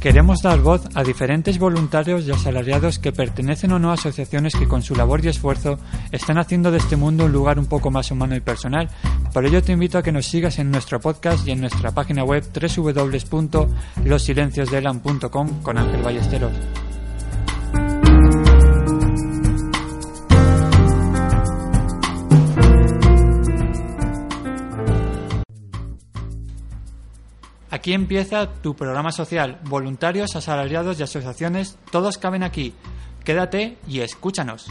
Queremos dar voz a diferentes voluntarios y asalariados que pertenecen o no a asociaciones que con su labor y esfuerzo están haciendo de este mundo un lugar un poco más humano y personal. Por ello te invito a que nos sigas en nuestro podcast y en nuestra página web www.losilenciosdelan.com con Ángel Ballesteros. Aquí empieza tu programa social. Voluntarios, asalariados y asociaciones, todos caben aquí. Quédate y escúchanos.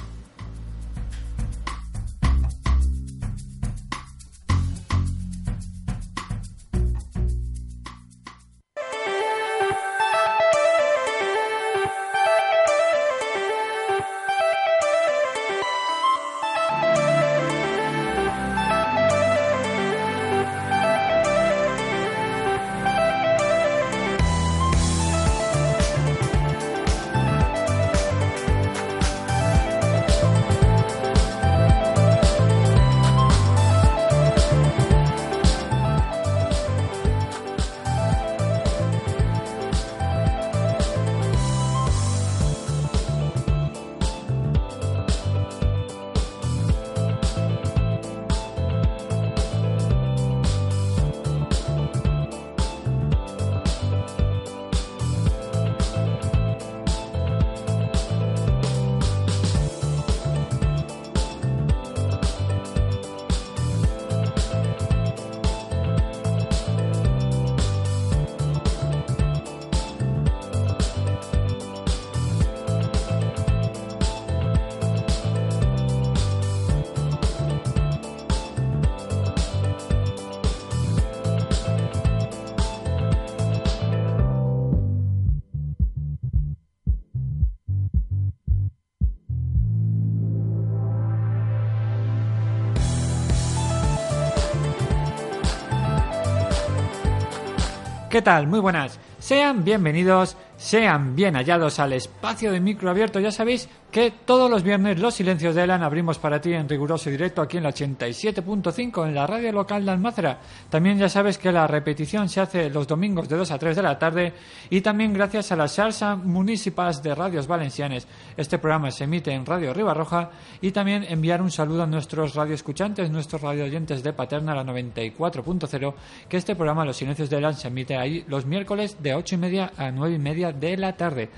¿Qué tal? Muy buenas. Sean bienvenidos, sean bien hallados al espacio de micro abierto. Ya sabéis que todos los viernes los silencios de Elan abrimos para ti en riguroso directo aquí en la 87.5 en la radio local de Almácera. También ya sabes que la repetición se hace los domingos de 2 a 3 de la tarde y también gracias a las Salsa Municipals de Radios Valencianes. Este programa se emite en Radio Ribarroja y también enviar un saludo a nuestros radioescuchantes, nuestros radioyentes de Paterna la 94.0 que este programa Los Silencios de Elan se emite ahí los miércoles de 8 y media a 9 y media de la tarde.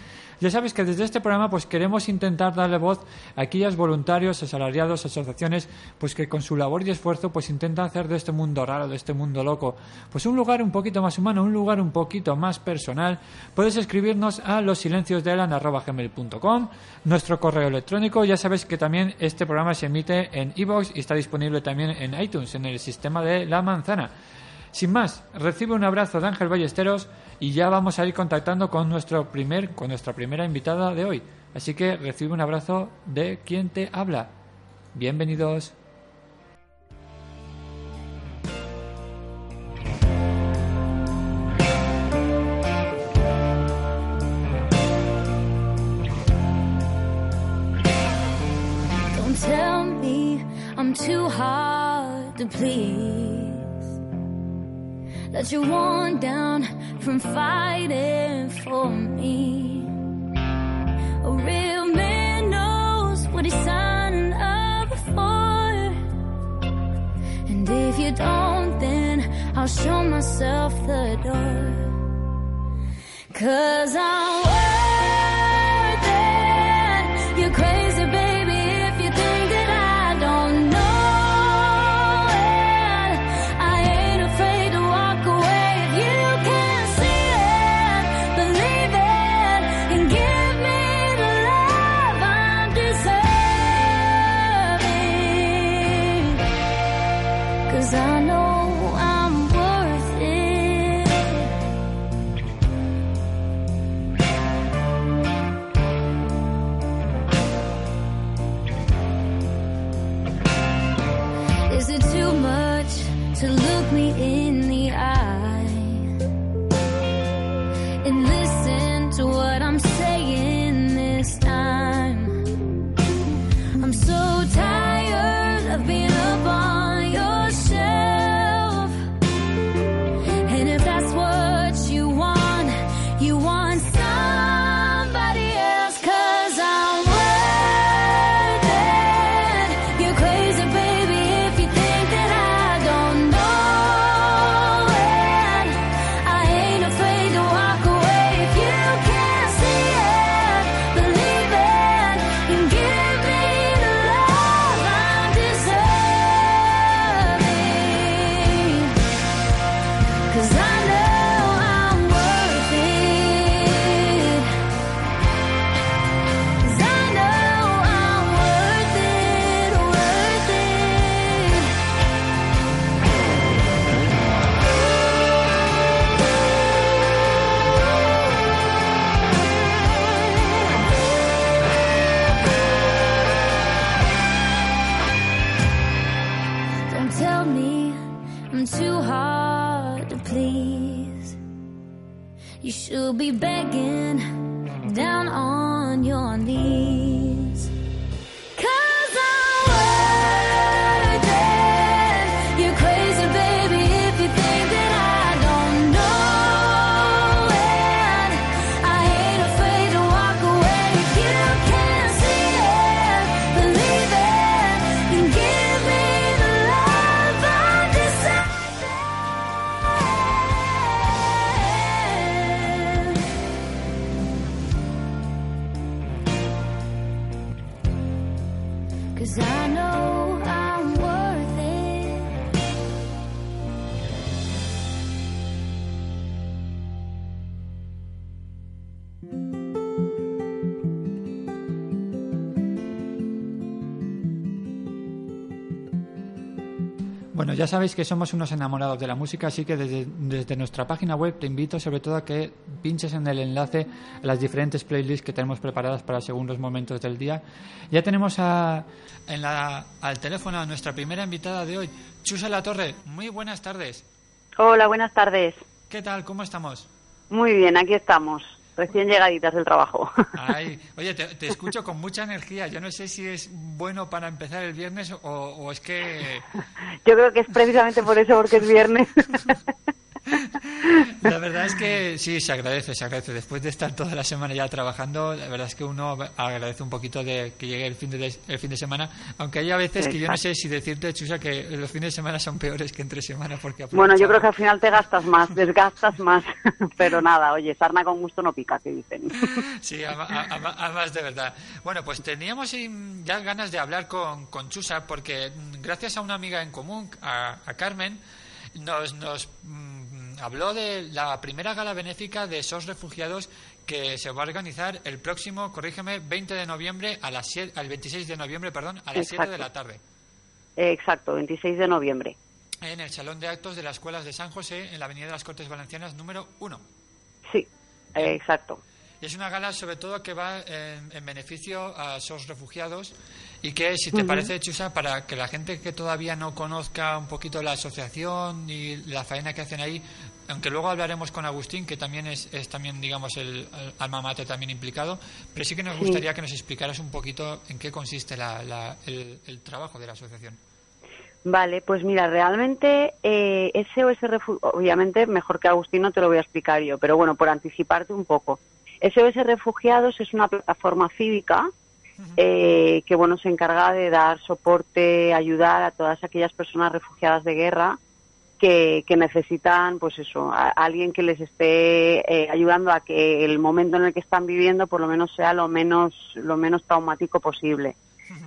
Ya sabes que desde este programa pues queremos intentar darle voz a aquellos voluntarios, asalariados, asociaciones, pues que con su labor y esfuerzo pues intentan hacer de este mundo raro, de este mundo loco, pues un lugar un poquito más humano, un lugar un poquito más personal. Puedes escribirnos a losilenciosdelan@gmail.com, nuestro correo electrónico. Ya sabes que también este programa se emite en iVoox y está disponible también en iTunes, en el sistema de La Manzana. Sin más, recibe un abrazo de Ángel Ballesteros y ya vamos a ir contactando con nuestro primer, con nuestra primera invitada de hoy. Así que recibe un abrazo de quien te habla. Bienvenidos. That you're worn down from fighting for me. A real man knows what he's signing up for. And if you don't, then I'll show myself the door. Cause I'm sabéis que somos unos enamorados de la música, así que desde, desde nuestra página web te invito sobre todo a que pinches en el enlace a las diferentes playlists que tenemos preparadas para según los momentos del día. Ya tenemos a, en la, al teléfono a nuestra primera invitada de hoy, Chusa La Torre. Muy buenas tardes. Hola, buenas tardes. ¿Qué tal? ¿Cómo estamos? Muy bien, aquí estamos, recién llegaditas del trabajo. Ay, oye, te, te escucho con mucha energía. Yo no sé si es bueno para empezar el viernes o, o es que Yo creo que es precisamente por eso, porque es viernes. La verdad es que sí, se agradece, se agradece. Después de estar toda la semana ya trabajando, la verdad es que uno agradece un poquito de que llegue el fin de, el fin de semana. Aunque hay a veces que yo no sé si decirte, Chusa, que los fines de semana son peores que entre semana. Porque Bueno, yo creo que al final te gastas más, desgastas más. Pero nada, oye, sarna con gusto no pica, que dicen. Sí, además de verdad. Bueno, pues teníamos ya ganas de hablar con, con Chusa porque mm, gracias a una amiga en común, a, a Carmen, nos, nos mm, habló de la primera gala benéfica de SOS Refugiados que se va a organizar el próximo, corrígeme, 20 de noviembre a las 7, al 26 de noviembre, perdón, a las 7 de la tarde Exacto, 26 de noviembre. en el Salón de Actos de las Escuelas de San José en la Avenida de las Cortes Valencianas número 1. Sí, eh, exacto. Y es una gala sobre todo que va en, en beneficio a esos refugiados y que, si te parece, Chusa, para que la gente que todavía no conozca un poquito la asociación y la faena que hacen ahí, aunque luego hablaremos con Agustín, que también es, es también, digamos, el, el alma mater también implicado, pero sí que nos gustaría que nos explicaras un poquito en qué consiste la- la- el, el trabajo de la asociación. Vale, pues mira, realmente eh, SOS obviamente mejor que Agustín no te lo voy a explicar yo, pero bueno, por anticiparte un poco. SOS Refugiados es una plataforma cívica eh, que bueno se encarga de dar soporte, ayudar a todas aquellas personas refugiadas de guerra que, que necesitan, pues eso, a, a alguien que les esté eh, ayudando a que el momento en el que están viviendo, por lo menos sea lo menos lo menos traumático posible.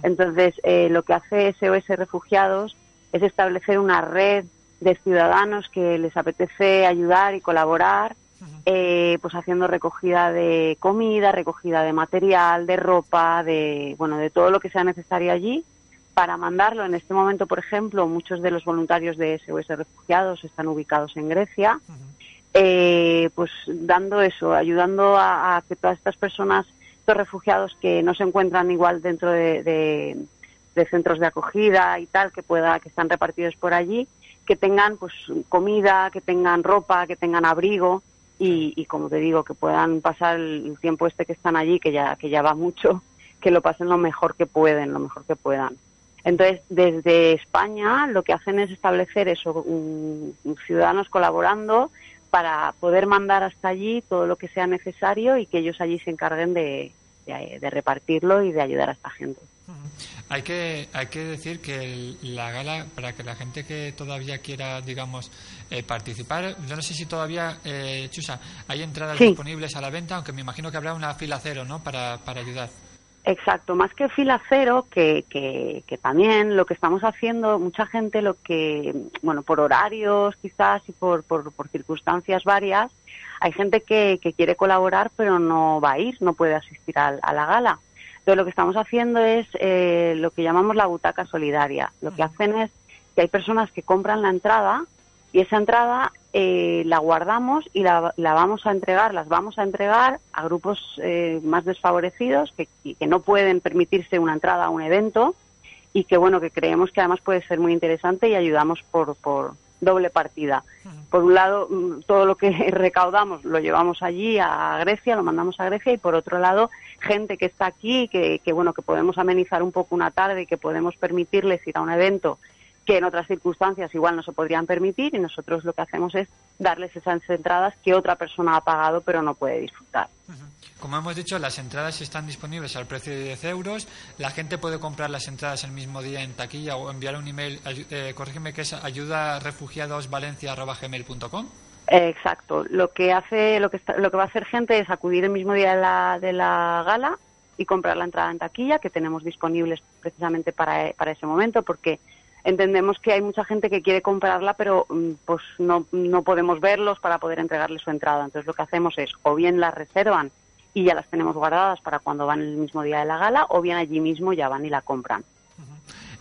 Entonces, eh, lo que hace SOS Refugiados es establecer una red de ciudadanos que les apetece ayudar y colaborar, eh, pues haciendo recogida de comida, recogida de material, de ropa, de bueno, de todo lo que sea necesario allí, para mandarlo. En este momento, por ejemplo, muchos de los voluntarios de SOS Refugiados están ubicados en Grecia, eh, pues dando eso, ayudando a, a que todas estas personas, estos refugiados que no se encuentran igual dentro de, de- de centros de acogida y tal, que pueda, que están repartidos por allí, que tengan pues comida, que tengan ropa, que tengan abrigo y, y como te digo, que puedan pasar el, el tiempo este que están allí, que ya, que ya va mucho, que lo pasen lo mejor que pueden, lo mejor que puedan. Entonces, desde España lo que hacen es establecer eso, un- un ciudadanos colaborando para poder mandar hasta allí todo lo que sea necesario y que ellos allí se encarguen de, de- de repartirlo y de ayudar a esta gente. Hay que, hay que decir que el- la gala, para que la gente que todavía quiera, digamos, eh, participar, yo no sé si todavía, eh, Chusa, hay entradas Sí. disponibles a la venta, aunque me imagino que habrá una fila cero, ¿no?, para, para ayudar. Exacto, más que fila cero, que, que, que también lo que estamos haciendo, mucha gente lo que, bueno, por horarios quizás y por, por, por circunstancias varias, hay gente que, que quiere colaborar pero no va a ir, no puede asistir al- a, la gala. Entonces lo que estamos haciendo es eh, lo que llamamos la butaca solidaria. Lo que hacen es que hay personas que compran la entrada y esa entrada eh, la guardamos y la, la vamos a entregar, las vamos a entregar a grupos eh, más desfavorecidos que, que no pueden permitirse una entrada a un evento y que bueno que creemos que además puede ser muy interesante y ayudamos por, por doble partida. Por un lado, mm, todo lo que recaudamos lo llevamos allí a Grecia, lo mandamos a Grecia y por otro lado, gente que está aquí, que, que bueno, que podemos amenizar un poco una tarde y que podemos permitirles ir a un evento que en otras circunstancias igual no se podrían permitir y nosotros lo que hacemos es darles esas entradas que otra persona ha pagado pero no puede disfrutar. Como hemos dicho, las entradas están disponibles al precio de 10 euros. La gente puede comprar las entradas el mismo día en taquilla o enviar un email, eh, corrígeme que es ayudarefugiadosvalencia.gmail.com. Exacto. Lo que hace, lo que está- lo que va a hacer gente es acudir el mismo día de la, de la gala y comprar la entrada en taquilla que tenemos disponibles precisamente para, para ese momento porque entendemos que hay mucha gente que quiere comprarla pero mm, pues no, no podemos verlos para poder entregarles su entrada. Entonces lo que hacemos es o bien las reservan y ya las tenemos guardadas para cuando van el mismo día de la gala o bien allí mismo ya van y la compran.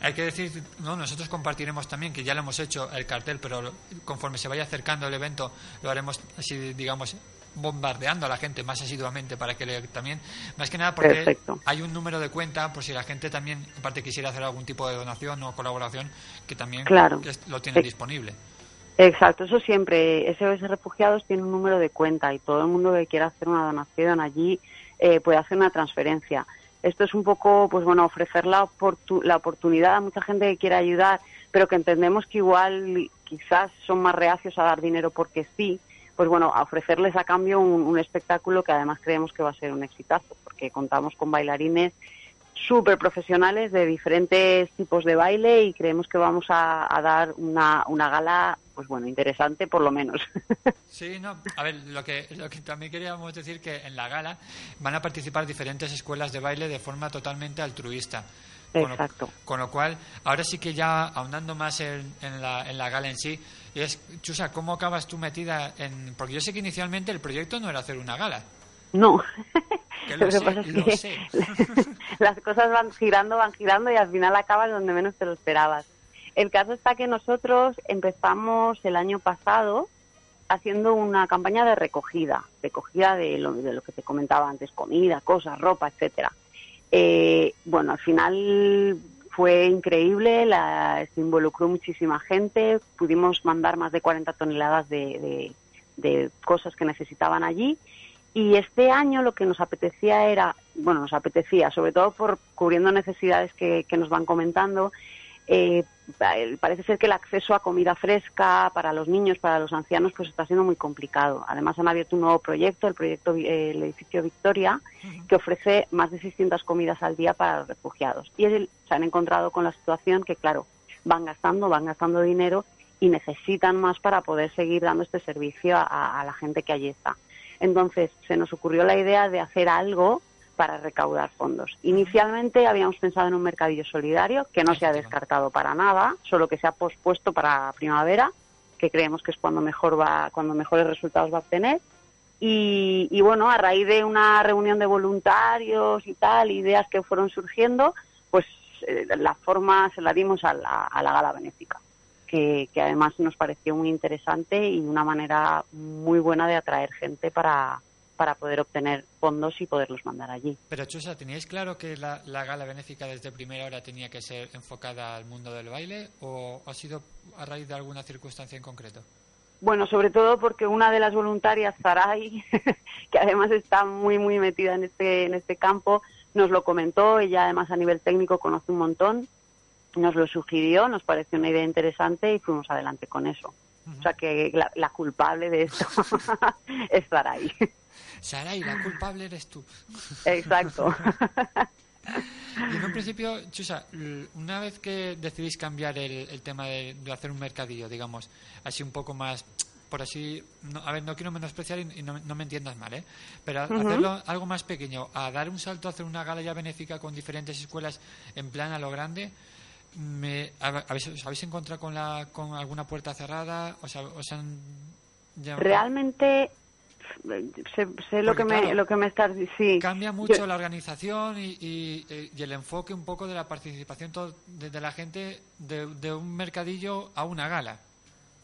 Hay que decir, no, nosotros compartiremos también, que ya lo hemos hecho, el cartel, pero conforme se vaya acercando el evento, lo haremos así, digamos, bombardeando a la gente más asiduamente para que le, también, más que nada porque Perfecto. hay un número de cuenta, por si la gente también, aparte quisiera hacer algún tipo de donación o colaboración, que también Claro. que lo tiene disponible. Exacto, eso siempre. SOS Refugiados tiene un número de cuenta y todo el mundo que quiera hacer una donación allí eh, puede hacer una transferencia. Esto es un poco, pues bueno, ofrecer la, oportu- la oportunidad a mucha gente que quiera ayudar, pero que entendemos que igual quizás son más reacios a dar dinero porque sí, pues bueno, a ofrecerles a cambio un, un espectáculo que además creemos que va a ser un exitazo, porque contamos con bailarines súper profesionales de diferentes tipos de baile y creemos que vamos a, a dar una, una gala, pues bueno, interesante por lo menos. Sí, no, a ver, lo que, lo que también queríamos decir que en la gala van a participar diferentes escuelas de baile de forma totalmente altruista. Con lo- Exacto. Con lo cual, ahora sí que ya ahondando más en, en la, en la gala en sí, es, Chusa, ¿cómo acabas tú metida en...? Porque yo sé que inicialmente el proyecto no era hacer una gala. No. Que lo sé, pasa es que sé. las cosas van girando, van girando y al final acabas donde menos te lo esperabas. El caso está que nosotros empezamos el año pasado haciendo una campaña de recogida, recogida de lo, de lo que te comentaba antes, comida, cosas, ropa, etcétera. Eh, bueno, al final fue increíble, la, se involucró muchísima gente, pudimos mandar más de 40 toneladas de, de- de cosas que necesitaban allí. Y este año lo que nos apetecía era, bueno, nos apetecía, sobre todo por cubriendo necesidades que, que nos van comentando, eh, parece ser que el acceso a comida fresca para los niños, para los ancianos, pues está siendo muy complicado. Además han abierto un nuevo proyecto, el proyecto eh, el edificio Victoria, que ofrece más de 600 comidas al día para los refugiados. Y el- se han encontrado con la situación que, claro, van gastando, van gastando dinero y necesitan más para poder seguir dando este servicio a, a la gente que allí está. Entonces se nos ocurrió la idea de hacer algo para recaudar fondos. Inicialmente habíamos pensado en un mercadillo solidario que no se ha descartado para nada, solo que se ha pospuesto para primavera, que creemos que es cuando mejor va, cuando mejores resultados va a obtener. Y, y bueno, a raíz de una reunión de voluntarios y tal, ideas que fueron surgiendo, pues eh, la forma se la dimos a la, a la gala benéfica, que, que además nos pareció muy interesante y una manera muy buena de atraer gente para, para poder obtener fondos y poderlos mandar allí. Pero Chusa, ¿teníais claro que la, la gala benéfica desde primera hora tenía que ser enfocada al mundo del baile o ha sido a raíz de alguna circunstancia en concreto? Bueno, sobre todo porque una de las voluntarias, Zaray, que además está muy, muy metida en este, en este campo, nos lo comentó. Ella, además, a nivel técnico conoce un montón. Nos lo sugirió, nos pareció una idea interesante y fuimos adelante con eso. O sea que la, la culpable de esto es Zaray. Saray, la culpable eres tú. Exacto. Y en un principio, Chusa, una vez que decidís cambiar el, el tema de, de hacer un mercadillo, digamos, así un poco más, por así, no, a ver, no quiero menospreciar y, y no, no me entiendas mal, ¿eh? Pero hacerlo algo más pequeño, a dar un salto a hacer una gala ya benéfica con diferentes escuelas en plan a lo grande, me, hab- habéis, ¿os habéis encontrado con, la, con alguna puerta cerrada? ¿Os, os han Realmente sé, sé lo Porque, que me claro, lo que me estás sí. Cambia mucho Yo- la organización y, y- eh, y el enfoque un poco de la participación de, de la gente de, de un mercadillo a una gala.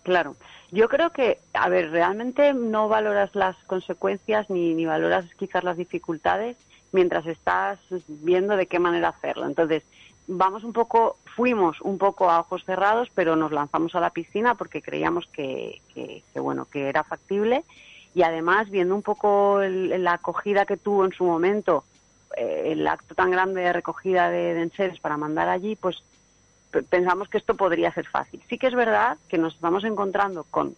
Claro, yo creo que, a ver, realmente no valoras las consecuencias ni, ni valoras quizás las dificultades mientras estás viendo de qué manera hacerlo. Entonces, vamos un poco, fuimos un poco a ojos cerrados, pero nos lanzamos a la piscina porque creíamos que, que, que, bueno, que era factible y además viendo un poco el- la acogida que tuvo en su momento eh, el acto tan grande de recogida de, de enseres para mandar allí, pues pe- pensamos que esto podría ser fácil. Sí que es verdad que nos estamos encontrando con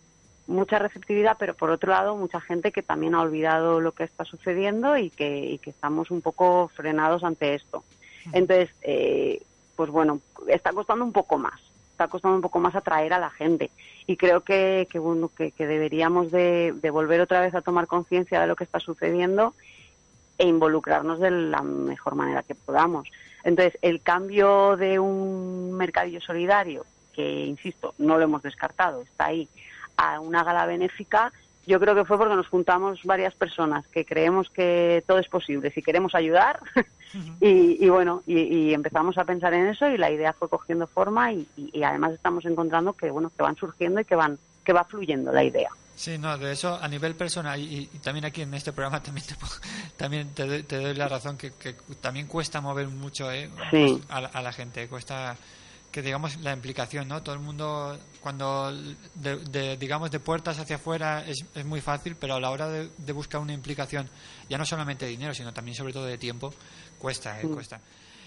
mucha receptividad, pero por otro lado mucha gente que también ha olvidado lo que está sucediendo y que, y que estamos un poco frenados ante esto. Entonces, eh, pues bueno, está costando un poco más, está costando un poco más atraer a la gente y creo que, que bueno, que, que deberíamos de, de volver otra vez a tomar conciencia de lo que está sucediendo e involucrarnos de la mejor manera que podamos. Entonces, el cambio de un mercadillo solidario, que insisto, no lo hemos descartado, está ahí, a una gala benéfica, yo creo que fue porque nos juntamos varias personas que creemos que todo es posible, si queremos ayudar, y, y bueno, y, y empezamos a pensar en eso y la idea fue cogiendo forma y, además estamos encontrando que bueno que van surgiendo y que van que va fluyendo la idea. Sí, no, de eso a nivel personal y, y también aquí en este programa también te, también te, doy, te doy la razón que, que también cuesta mover mucho ¿eh? Sí. Pues, a, a la gente, cuesta que digamos la implicación, ¿no? Todo el mundo cuando de, de, digamos de puertas hacia afuera es, es muy fácil, pero a la hora de, de buscar una implicación, ya no solamente de dinero, sino también sobre todo de tiempo, cuesta, ¿eh? Cuesta.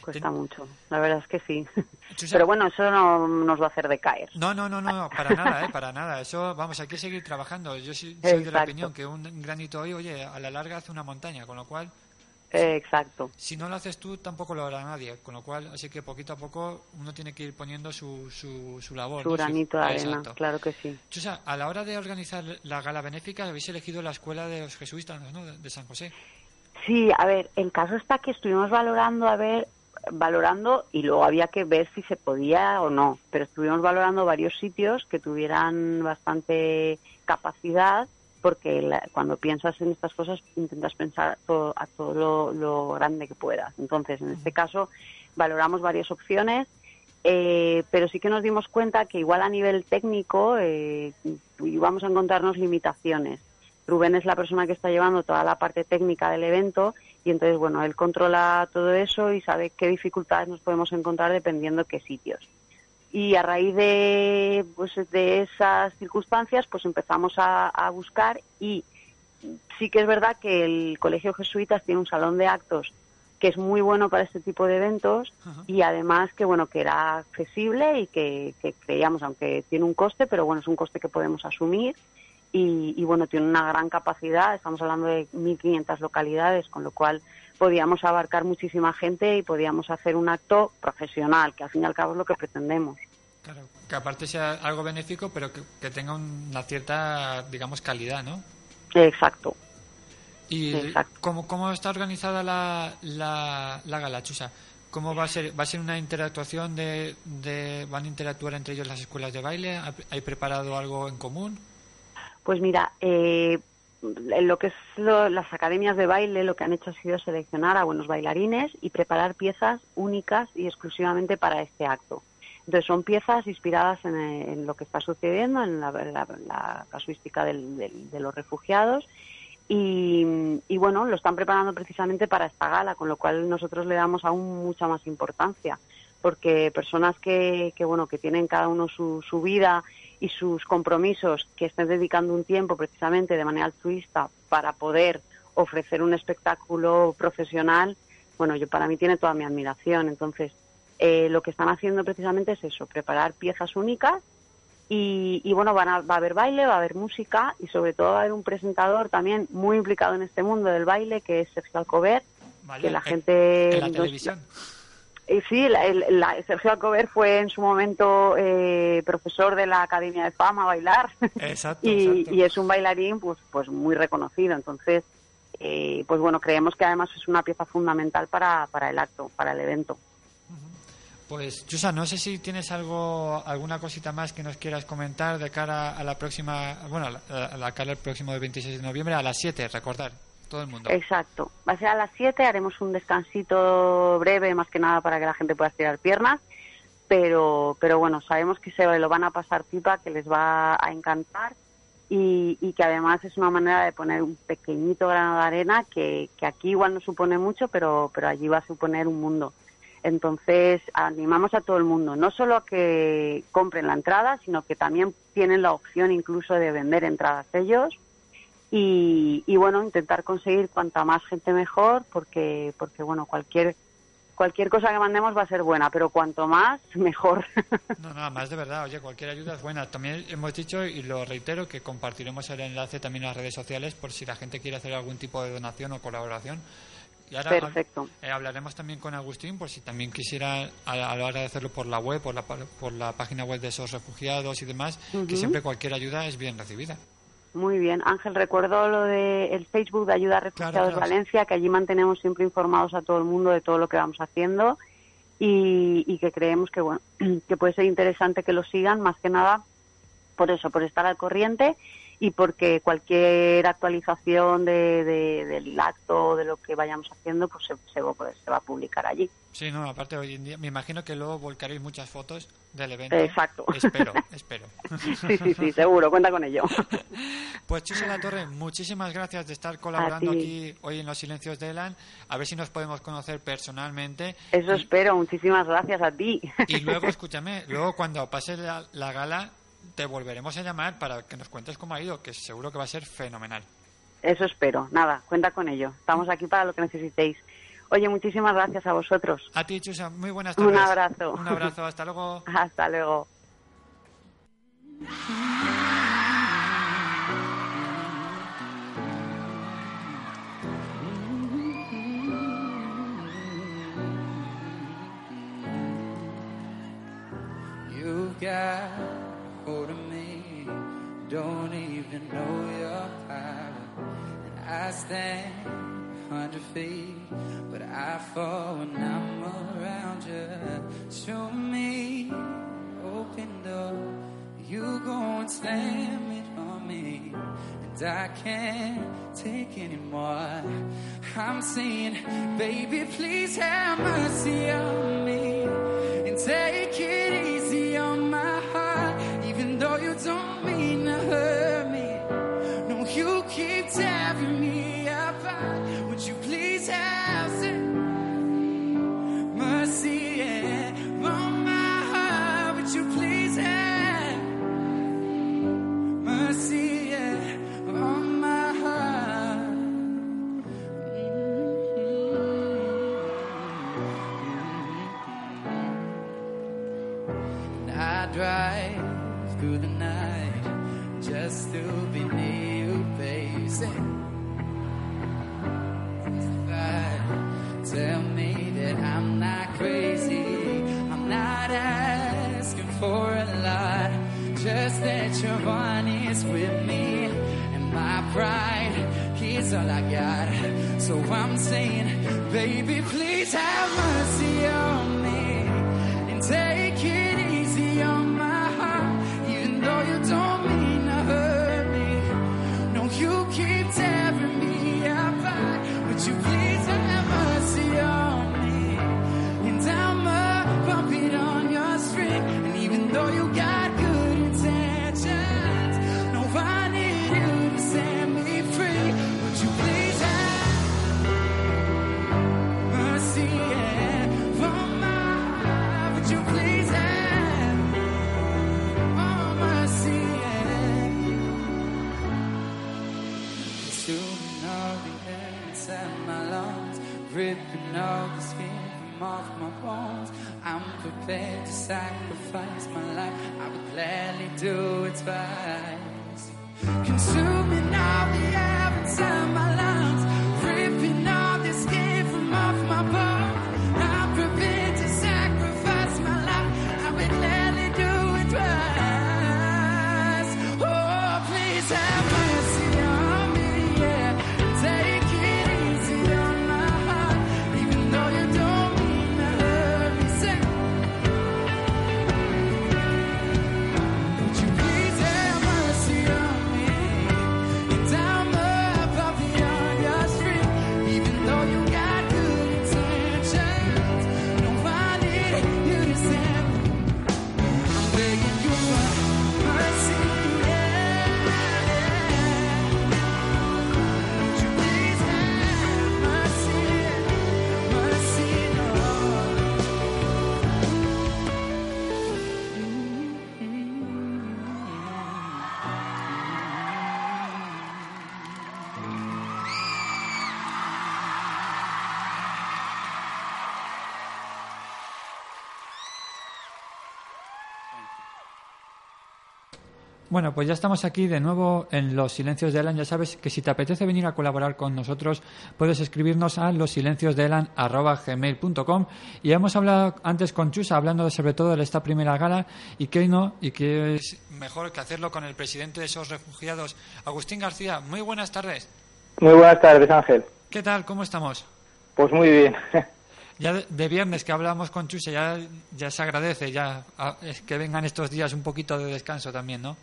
Cuesta Ten- mucho, la verdad es que sí. Chusa- Pero bueno, eso no nos va a hacer decaer. No, no, no, no, para nada, ¿eh? para nada. Eso, vamos, hay que seguir trabajando. Yo sí- soy de la opinión que un granito hoy, oye, a la larga hace una montaña, con lo cual, Eh, exacto. si no lo haces tú, tampoco lo hará nadie. Con lo cual, así que poquito a poco uno tiene que ir poniendo su, su, su labor. Su ¿no? granito de arena, Exacto. claro que sí. Chusa, a la hora de organizar la gala benéfica, habéis elegido la escuela de los jesuitas, ¿no? De, de San José. Sí, a ver, el caso está que estuvimos valorando, a ver, valorando y luego había que ver si se podía o no, pero estuvimos valorando varios sitios que tuvieran bastante capacidad porque la- cuando piensas en estas cosas intentas pensar to- a todo lo, lo grande que puedas. Entonces, en este caso, valoramos varias opciones, eh, pero sí que nos dimos cuenta que igual a nivel técnico eh, íbamos a encontrarnos limitaciones. Rubén es la persona que está llevando toda la parte técnica del evento y entonces, bueno, él controla todo eso y sabe qué dificultades nos podemos encontrar dependiendo qué sitios. Y a raíz de, pues, de esas circunstancias, pues empezamos a, a buscar y sí que es verdad que el Colegio Jesuitas tiene un salón de actos que es muy bueno para este tipo de eventos Ajá. y además que bueno que era accesible y que, que creíamos aunque tiene un coste pero bueno es un coste que podemos asumir y, y, bueno tiene una gran capacidad estamos hablando de 1.500 localidades con lo cual podíamos abarcar muchísima gente y podíamos hacer un acto profesional que al fin y al cabo es lo que pretendemos Claro, que aparte sea algo benéfico, pero que, que tenga una cierta, digamos, calidad, ¿no? exacto ¿Y Exacto. cómo, cómo está organizada la, la, la gala, Chusa? ¿Cómo va a ser? ¿Va a ser una interactuación de, de... ¿Van a interactuar entre ellos las escuelas de baile? ¿Hay preparado algo en común? Pues mira, eh, en lo que es lo- las academias de baile, lo que han hecho ha sido seleccionar a buenos bailarines y preparar piezas únicas y exclusivamente para este acto. Entonces son piezas inspiradas en, lo que está sucediendo, en la casuística del- del- de los refugiados y, y, bueno, lo están preparando precisamente para esta gala, con lo cual nosotros le damos aún mucha más importancia, porque personas que, que bueno, que tienen cada uno su, su vida y sus compromisos, que estén dedicando un tiempo precisamente de manera altruista para poder ofrecer un espectáculo profesional, bueno, yo para mí tiene toda mi admiración. Entonces, eh, lo que están haciendo precisamente es eso, preparar piezas únicas y, y, bueno, van a- va a haber baile, va a haber música y sobre todo va a haber un presentador también muy implicado en este mundo del baile, que es Sergio Alcover, Vale, que la en- gente... En la nos- televisión. Eh, sí, la- la- Sergio Alcover fue en su momento eh, profesor de la Academia de Fama a bailar Exacto, y, exacto. y es un bailarín pues pues muy reconocido. Entonces, eh, pues bueno, creemos que además es una pieza fundamental para, para el acto, para el evento. Pues, Chusa, no sé si tienes algo, alguna cosita más que nos quieras comentar de cara a la próxima, bueno, a la, a la cara al próximo del 26 de noviembre a las 7, recordar, todo el mundo. Exacto. Va a ser a las 7, haremos un descansito breve, más que nada para que la gente pueda estirar piernas. Pero, pero bueno, sabemos que se lo van a pasar pipa, que les va a encantar y, que además es una manera de poner un pequeñito grano de arena que, que aquí igual no supone mucho, pero, pero allí va a suponer un mundo. Entonces, animamos a todo el mundo, no solo a que compren la entrada, sino que también tienen la opción incluso de vender entradas ellos y, y, bueno intentar conseguir cuanta más gente mejor porque porque bueno cualquier cualquier cosa que mandemos va a ser buena pero cuanto más mejor No, nada más de verdad, oye, cualquier ayuda es buena. También hemos dicho, y lo reitero, que compartiremos el enlace también en las redes sociales por si la gente quiere hacer algún tipo de donación o colaboración. Y ahora Perfecto. eh, hablaremos también con Agustín por si también quisiera, a, a la hora de hacerlo por la web, por la, por la página web de esos refugiados y demás, que siempre cualquier ayuda es bien recibida. Muy bien Ángel recuerdo lo de el Facebook de ayuda a refugiados claro. Valencia que allí mantenemos siempre informados a todo el mundo de todo lo que vamos haciendo y, y que creemos que bueno que puede ser interesante que lo sigan más que nada por eso por estar al corriente y porque cualquier actualización de, de- del acto o de lo que vayamos haciendo pues se, se va, a poder- se va a publicar allí Sí, no, aparte hoy en día, me imagino que luego volcaréis muchas fotos del evento. Exacto. Espero, espero. sí sí sí seguro cuenta con ello Pues Chuso La Torre, muchísimas gracias de estar colaborando aquí hoy en Los Silencios de Elan. A ver si nos podemos conocer personalmente. eso Y- espero muchísimas gracias a ti Y luego, escúchame, luego cuando pase la, la gala, te volveremos a llamar para que nos cuentes cómo ha ido, que seguro que va a ser fenomenal. Eso espero. Nada, cuenta con ello. Estamos aquí para lo que necesitéis. Oye, muchísimas gracias a vosotros. A ti, Chusa, muy buenas Un tardes. abrazo. Un abrazo, hasta luego. Hasta luego. Got don't even know your power. And I stand hundred feet, but I fall when I'm around you. Show me open door, you go and slam it on me, and I can't take anymore. I'm saying, baby, please have mercy on me and take it easy off my bones. I'm prepared to sacrifice my life. I would gladly do it twice. Consuming all the air inside my lungs, Bueno, pues ya estamos aquí de nuevo en Los Silencios de Elan. Ya sabes que si te apetece venir a colaborar con nosotros, puedes escribirnos a losilenciosdeelan.com y hemos hablado antes con Chusa, hablando sobre todo de esta primera gala y que no, y que es mejor que hacerlo con el presidente de esos refugiados, Agustín García. Muy buenas tardes. Muy buenas tardes, Ángel. ¿Qué tal? ¿Cómo estamos? Pues muy bien. Ya de, viernes que hablamos con Chusa, ya, ya se agradece ya es que vengan estos días un poquito de descanso también, ¿no?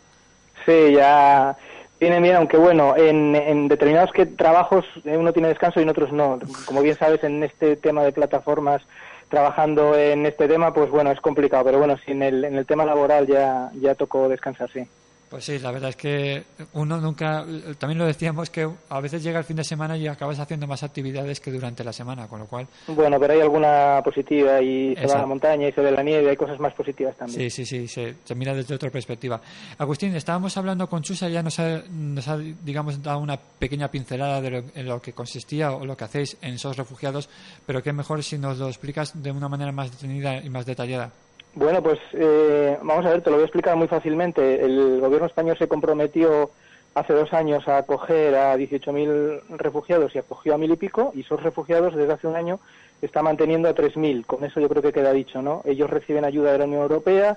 Sí, ya viene bien, aunque bueno, en, en determinados que trabajos eh, uno tiene descanso y en otros no. Como bien sabes, en este tema de plataformas, trabajando en este tema, pues bueno, es complicado. Pero bueno, sí, en el, en el tema laboral ya, ya tocó descansar, sí. Pues sí, la verdad es que uno nunca, también lo decíamos que a veces llega el fin de semana y acabas haciendo más actividades que durante la semana, con lo cual, Bueno, pero hay alguna positiva y se va a la montaña y se ve la nieve, hay cosas más positivas también. sí, sí, sí, se, se mira desde otra perspectiva. Agustín, estábamos hablando con Chusa, ya nos ha, nos ha, digamos, dado una pequeña pincelada de lo, en lo que consistía o lo que hacéis en esos refugiados, pero qué mejor si nos lo explicas de una manera más detenida y más detallada. Bueno, pues eh, vamos a ver, te lo voy a explicar muy fácilmente. El gobierno español se comprometió hace dos años a acoger a 18.000 refugiados y acogió a mil y pico, y esos refugiados desde hace un año está manteniendo a 3.000. Con eso yo creo que queda dicho, ¿no? Ellos reciben ayuda de la Unión Europea,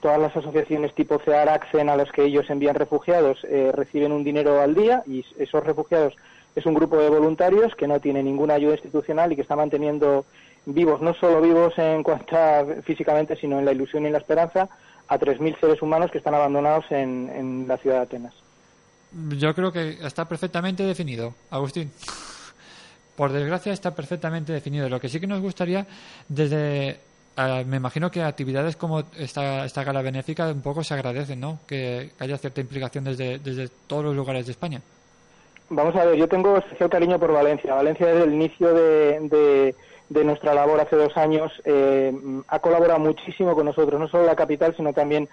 todas las asociaciones tipo CEAR, AXEN, a los que ellos envían refugiados, eh, reciben un dinero al día, y esos refugiados es un grupo de voluntarios que no tiene ninguna ayuda institucional y que está manteniendo vivos, no solo vivos en cuanto a físicamente, sino en la ilusión y en la esperanza, a 3.000 seres humanos que están abandonados en, en la ciudad de Atenas. Yo creo que está perfectamente definido, Agustín. Por desgracia está perfectamente definido. Lo que sí que nos gustaría, desde, eh, me imagino que actividades como esta, esta gala benéfica un poco se agradecen, ¿no? Que, haya cierta implicación desde, desde todos los lugares de España. Vamos a ver, yo tengo especial cariño por Valencia. Valencia desde el inicio de, de- de nuestra labor hace dos años eh, ha colaborado muchísimo con nosotros, no solo la capital, sino también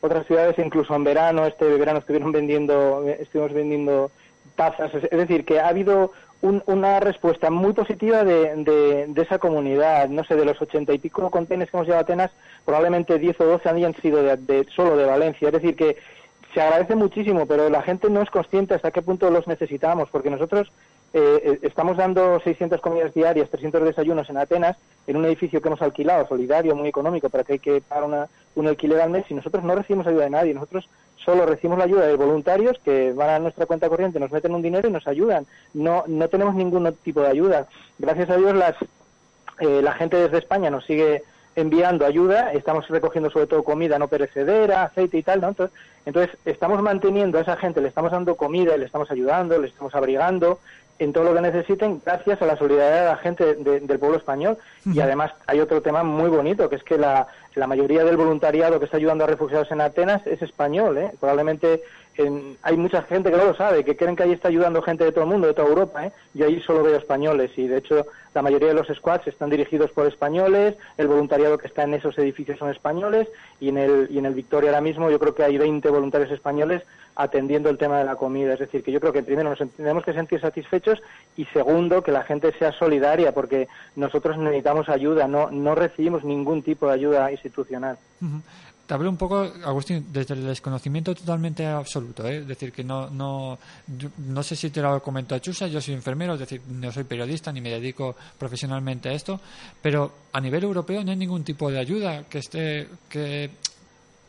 otras ciudades, incluso en verano, este verano estuvieron vendiendo, eh, estuvimos vendiendo tazas, es decir, que ha habido un- una respuesta muy positiva de, de- de esa comunidad, no sé, de los ochenta y pico contenedores que hemos llevado a Atenas, probablemente 10 o 12 hayan sido de- solo de Valencia, es decir, que se agradece muchísimo, pero la gente no es consciente hasta qué punto los necesitamos, porque nosotros eh, eh, estamos dando 600 comidas diarias, 300 desayunos en Atenas, en un edificio que hemos alquilado, solidario, muy económico, para que hay que pagar una- un alquiler al mes, y nosotros no recibimos ayuda de nadie, nosotros solo recibimos la ayuda de voluntarios que van a nuestra cuenta corriente, nos meten un dinero y nos ayudan. No, no tenemos ningún tipo de ayuda. Gracias a Dios las, eh, la gente desde España nos sigue enviando ayuda, estamos recogiendo sobre todo comida no perecedera, aceite y tal, ¿no? Entonces, entonces estamos manteniendo a esa gente, le estamos dando comida, le estamos ayudando, le estamos abrigando en todo lo que necesiten gracias a la solidaridad de la gente de- del pueblo español. Y además hay otro tema muy bonito, que es que la, la mayoría del voluntariado que está ayudando a refugiados en Atenas es español, ¿eh? Probablemente en- hay mucha gente que no lo sabe, que creen que ahí está ayudando gente de todo el mundo, de toda Europa. ¿eh? Yo ahí solo veo españoles y de hecho la mayoría de los squads están dirigidos por españoles, el voluntariado que está en esos edificios son españoles y en el, y en el Victoria ahora mismo yo creo que hay 20 voluntarios españoles atendiendo el tema de la comida. Es decir, que yo creo que primero nos tenemos que sentir satisfechos y segundo que la gente sea solidaria porque nosotros necesitamos ayuda, no, no recibimos ningún tipo de ayuda institucional. Te hablé un poco, Agustín, desde el desconocimiento totalmente absoluto, ¿eh? es decir, que no, no, no sé si te lo comentó Chusa, yo soy enfermero, es decir, no soy periodista ni me dedico profesionalmente a esto, pero a nivel europeo no hay ningún tipo de ayuda que esté que,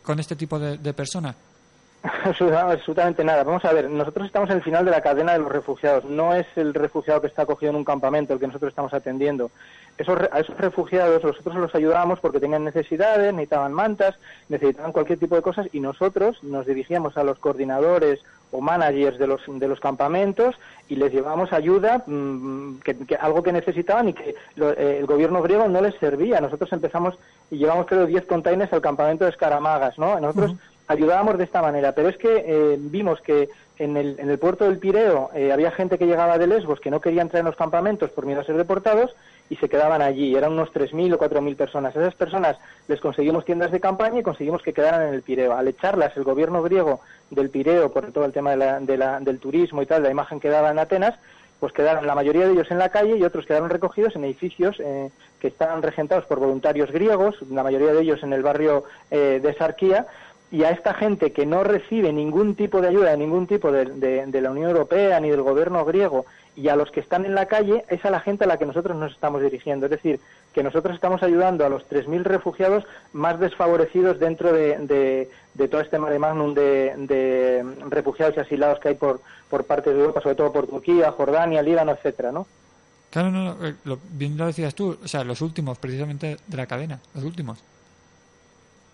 con este tipo de, de persona. Absoluta- Absolutamente nada. Vamos a ver, nosotros estamos en el final de la cadena de los refugiados. No es el refugiado que está acogido en un campamento el que nosotros estamos atendiendo. Esos, a esos refugiados nosotros los ayudábamos porque tenían necesidades, necesitaban mantas, necesitaban cualquier tipo de cosas y nosotros nos dirigíamos a los coordinadores o managers de los, de los campamentos y les llevábamos ayuda, mm, que algo que necesitaban y que lo- eh, el gobierno griego no les servía. Nosotros empezamos y llevamos creo 10 containers al campamento de Escaramagas, ¿no? Nosotros ayudábamos de esta manera, pero es que eh, vimos que en el, puerto del Pireo eh, había gente que llegaba de Lesbos que no quería entrar en los campamentos por miedo a ser deportados y se quedaban allí. Eran unos 3.000 o 4.000 personas. A esas personas les conseguimos tiendas de campaña y conseguimos que quedaran en el Pireo. Al echarlas el gobierno griego del Pireo por todo el tema de la- de la- del turismo y tal, la imagen que daba en Atenas, pues quedaron la mayoría de ellos en la calle y otros quedaron recogidos en edificios eh, que estaban regentados por voluntarios griegos, la mayoría de ellos en el barrio eh, de Sarquía, y a esta gente que no recibe ningún tipo de ayuda de ningún tipo de, de- la Unión Europea ni del gobierno griego y a los que están en la calle es a la gente a la que nosotros nos estamos dirigiendo. Es decir, que nosotros estamos ayudando a los 3.000 refugiados más desfavorecidos dentro de, todo este mare magnum de, refugiados y asilados que hay por, por partes de Europa, sobre todo por Turquía, Jordania, Líbano, etcétera, ¿no? Claro, no, eh, lo, bien lo decías tú, o sea, los últimos precisamente de la cadena, los últimos.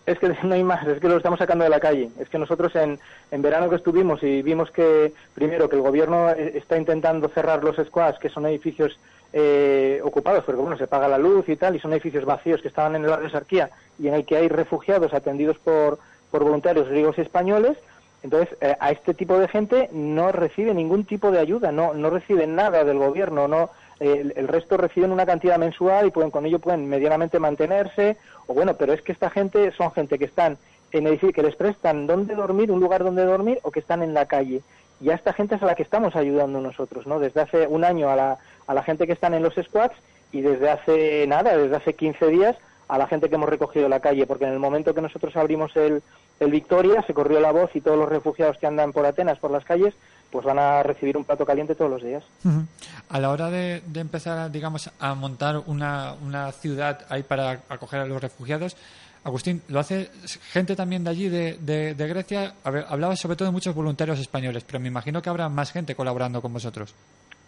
Es que no hay más, es que lo estamos sacando de la calle. Es que nosotros en, en verano que estuvimos y vimos que, primero, que el gobierno eh, está intentando cerrar los squads, que son edificios eh, ocupados, porque bueno, se paga la luz y tal, y son edificios vacíos que estaban en el barrio de Sarquía y en el que hay refugiados atendidos por, por voluntarios griegos y españoles. Entonces, eh, a este tipo de gente no recibe ningún tipo de ayuda, no, no reciben nada del gobierno, no, el, el resto reciben una cantidad mensual y pueden con ello pueden medianamente mantenerse, o bueno, pero es que esta gente son gente que están en edificios que les prestan dónde dormir, un lugar donde dormir, o que están en la calle. Y a esta gente es a la que estamos ayudando nosotros, ¿no? Desde hace un año a la, a la gente que están en los squads y desde hace nada, desde hace 15 días a la gente que hemos recogido en la calle, porque en el momento que nosotros abrimos el, el Victoria se corrió la voz y todos los refugiados que andan por Atenas, por las calles, pues van a recibir un plato caliente todos los días. A la hora de, de empezar, digamos, a montar una, una ciudad ahí para acoger a los refugiados, Agustín, ¿lo hace gente también de allí, de, de, de Grecia? Hablabas sobre todo de muchos voluntarios españoles, pero me imagino que habrá más gente colaborando con vosotros.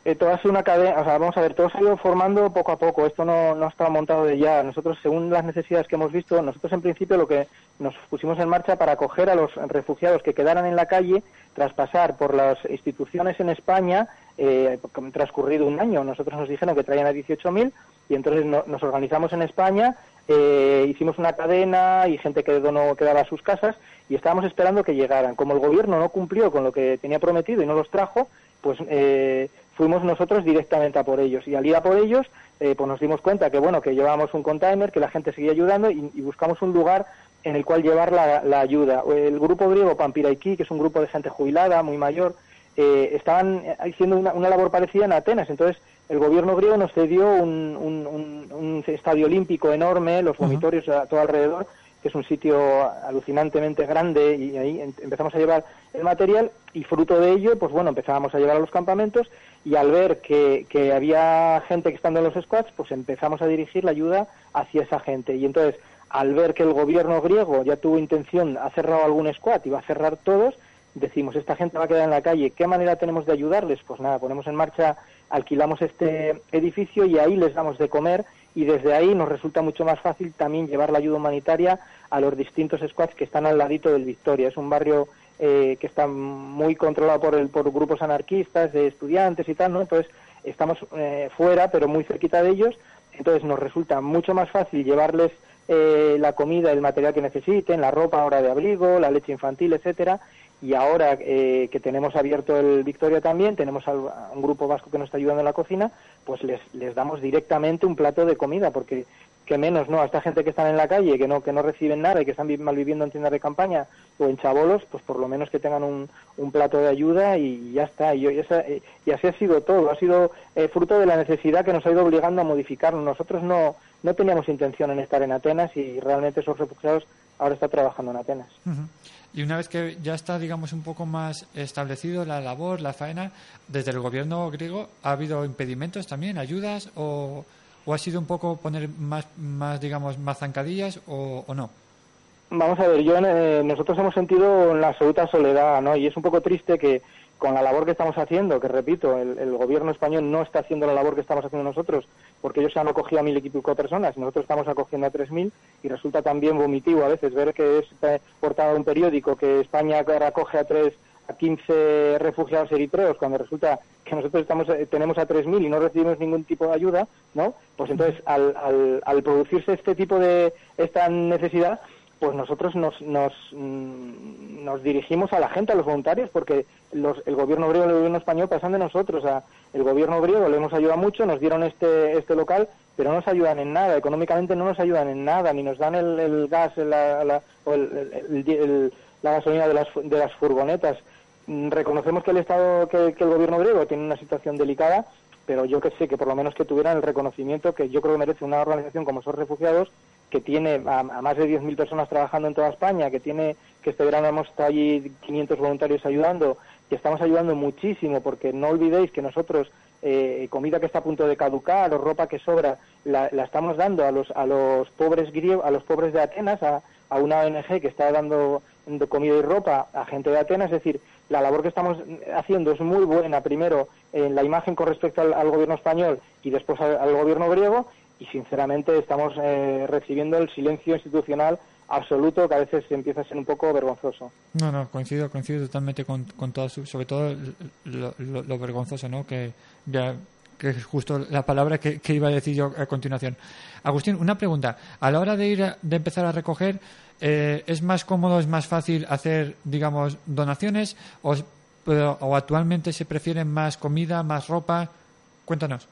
Eh, todo ha sido una cadena, o sea, vamos a ver, todo se ha ido formando poco a poco, esto no, no estado montado de ya. Nosotros, según las necesidades que hemos visto, nosotros en principio lo que nos pusimos en marcha para acoger a los refugiados que quedaran en la calle, tras pasar por las instituciones en España, eh, transcurrido un año, nosotros nos dijeron que traían a 18.000 y entonces no- nos organizamos en España, eh, hicimos una cadena y gente que donó quedaba a sus casas y estábamos esperando que llegaran. Como el gobierno no cumplió con lo que tenía prometido y no los trajo, pues eh, fuimos nosotros directamente a por ellos. Y al ir a por ellos eh, pues nos dimos cuenta que bueno que llevábamos un container que la gente seguía ayudando y, y buscamos un lugar en el cual llevar la, la ayuda. El grupo griego Pampiraiki que es un grupo de gente jubilada muy mayor eh, estaban haciendo una, una labor parecida en Atenas. Entonces el gobierno griego nos cedió un, un- un- un estadio olímpico enorme los vomitorios a todo alrededor que es un sitio alucinantemente grande y ahí em- empezamos a llevar el material y fruto de ello, pues bueno, empezábamos a llevar a los campamentos y al ver que, que había gente que estando en los squads, pues empezamos a dirigir la ayuda hacia esa gente. Y entonces, al ver que el gobierno griego ya tuvo intención, ha cerrado algún squad y va a cerrar todos, decimos, esta gente va a quedar en la calle, ¿qué manera tenemos de ayudarles? Pues nada, ponemos en marcha, alquilamos este edificio y ahí les damos de comer y desde ahí nos resulta mucho más fácil también llevar la ayuda humanitaria a los distintos squads que están al ladito del Victoria. Es un barrio eh, que está muy controlado por, el, por grupos anarquistas, de estudiantes y tal, ¿no? Entonces estamos eh, fuera, pero muy cerquita de ellos, entonces nos resulta mucho más fácil llevarles eh, la comida, el material que necesiten, la ropa ahora de abrigo, la leche infantil, etcétera, y ahora eh, que tenemos abierto el Victoria también, tenemos a un grupo vasco que nos está ayudando en la cocina, pues les, les damos directamente un plato de comida, porque que menos, ¿no? A esta gente que están en la calle, que no, que no reciben nada y que están vi- malviviendo en tiendas de campaña o en chabolos, pues por lo menos que tengan un, un plato de ayuda y ya está. Y, y eh, y así ha sido todo, ha sido eh, fruto de la necesidad que nos ha ido obligando a modificarlo. Nosotros no, no teníamos intención en estar en Atenas y realmente esos refugiados ahora están trabajando en Atenas. Y una vez que ya está, digamos, un poco más establecido la labor, la faena, desde el gobierno griego, ¿ha habido impedimentos también, ayudas, o, o ha sido un poco poner más, más digamos, más zancadillas, o, no? Vamos a ver, yo eh, nosotros hemos sentido la absoluta soledad, ¿no? Y es un poco triste que con la labor que estamos haciendo, que repito, el gobierno español no está haciendo la labor que estamos haciendo nosotros, porque ellos han acogido a mil y pico personas, nosotros estamos acogiendo a tres mil y resulta también vomitivo a veces ver que es eh, portada de un periódico que España acoge a tres a 15 refugiados eritreos cuando resulta que nosotros estamos eh, tenemos a 3.000 y no recibimos ningún tipo de ayuda, ¿no? Pues entonces al, al, al producirse este tipo de esta necesidad, pues nosotros nos, nos, mm, nos dirigimos a la gente, a los voluntarios, porque los, el gobierno griego y el gobierno español pasan de nosotros. A, el gobierno griego le hemos ayudado mucho, nos dieron este, este local, pero no nos ayudan en nada, económicamente no nos ayudan en nada, ni nos dan el, gas la, la- o el- el- la gasolina de las, de las furgonetas. Mm, Reconocemos que el Estado, que, que el gobierno griego tiene una situación delicada, pero yo que sé que por lo menos que tuvieran el reconocimiento que yo creo que merece una organización como son refugiados que tiene a, más de 10.000 personas trabajando en toda España, que tiene que este verano hemos estado allí 500 voluntarios ayudando, que estamos ayudando muchísimo, porque no olvidéis que nosotros eh, comida que está a punto de caducar o ropa que sobra la, la estamos dando a los a los pobres griegos, a los pobres de Atenas, a, una ONG que está dando comida y ropa a gente de Atenas, es decir, la labor que estamos haciendo es muy buena, primero en la imagen con respecto al, al gobierno español y después al gobierno griego, y sinceramente estamos eh, recibiendo el silencio institucional absoluto que a veces empieza a ser un poco vergonzoso. No, no, coincido, coincido totalmente con, con todo, sobre todo lo, lo- lo vergonzoso, ¿no? Que ya que es justo la palabra que, iba a decir yo a continuación. Agustín, una pregunta. A la hora de ir a- de empezar a recoger, eh, ¿es más cómodo, es más fácil hacer, digamos, donaciones o, o actualmente se prefieren más comida, más ropa? Cuéntanos.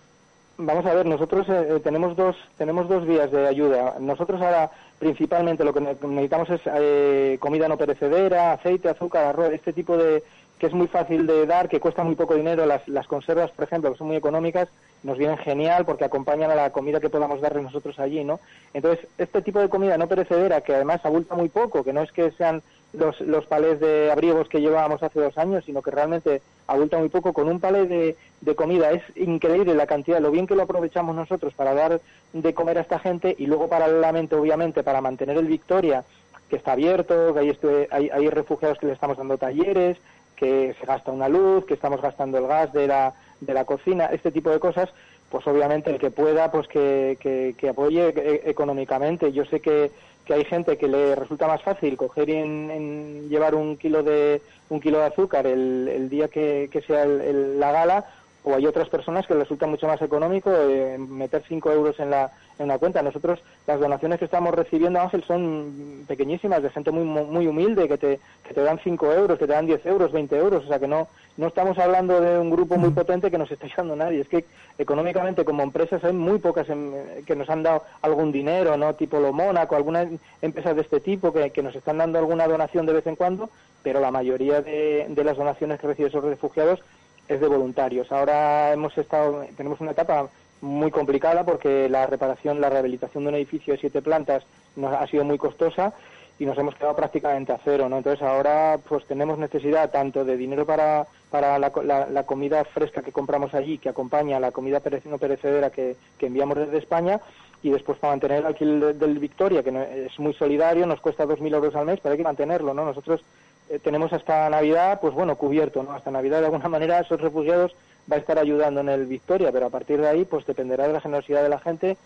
Vamos a ver, nosotros eh, eh, tenemos dos tenemos dos vías de ayuda. Nosotros ahora principalmente lo que ne- necesitamos es eh, comida no perecedera, aceite, azúcar, arroz, este tipo de que es muy fácil de dar, que cuesta muy poco dinero. Las, las conservas, por ejemplo, que son muy económicas, nos vienen genial porque acompañan a la comida que podamos darle nosotros allí, ¿no? Entonces, este tipo de comida no perecedera, que además abulta muy poco, que no es que sean los, los palés de abrigos que llevábamos hace dos años, sino que realmente abulta muy poco, con un palé de, de comida es increíble la cantidad, lo bien que lo aprovechamos nosotros para dar de comer a esta gente y luego paralelamente, obviamente, para mantener el Victoria, que está abierto, que hay, este- hay, hay refugiados que le estamos dando talleres, que se gasta una luz, que estamos gastando el gas de la, de la cocina, este tipo de cosas, pues obviamente el que pueda, pues que, que, que apoye e- económicamente. Yo sé que, que hay gente que le resulta más fácil coger y en, en llevar un kilo de un kilo de azúcar el, el día que, sea el- el- la gala, o hay otras personas que les resulta mucho más económico eh, meter 5 euros en la en una cuenta. Nosotros las donaciones que estamos recibiendo, Ángel, son pequeñísimas, de gente muy muy humilde, que te, que te dan 5 euros, que te dan 10 euros, 20 euros, o sea que no no estamos hablando de un grupo muy potente que nos está ayudando nadie. Es que económicamente como empresas hay muy pocas em, que nos han dado algún dinero, ¿no? Tipo lo Mónaco, algunas empresas de este tipo que, que nos están dando alguna donación de vez en cuando, pero la mayoría de, de las donaciones que reciben esos refugiados es de voluntarios. Ahora hemos estado, tenemos una etapa muy complicada porque la reparación, la rehabilitación de un edificio de siete plantas nos ha sido muy costosa y nos hemos quedado prácticamente a cero, ¿no? Entonces ahora pues tenemos necesidad tanto de dinero para, para la, la- la comida fresca que compramos allí, que acompaña a la comida no perecedera que, que enviamos desde España, y después para mantener el alquiler de- del Victoria, que es muy solidario, nos cuesta 2.000 euros al mes, pero hay que mantenerlo, ¿no? Nosotros eh, tenemos hasta Navidad, pues bueno, cubierto, ¿no? Hasta Navidad de alguna manera esos refugiados va a estar ayudando en el Victoria, pero a partir de ahí pues dependerá de la generosidad de la gente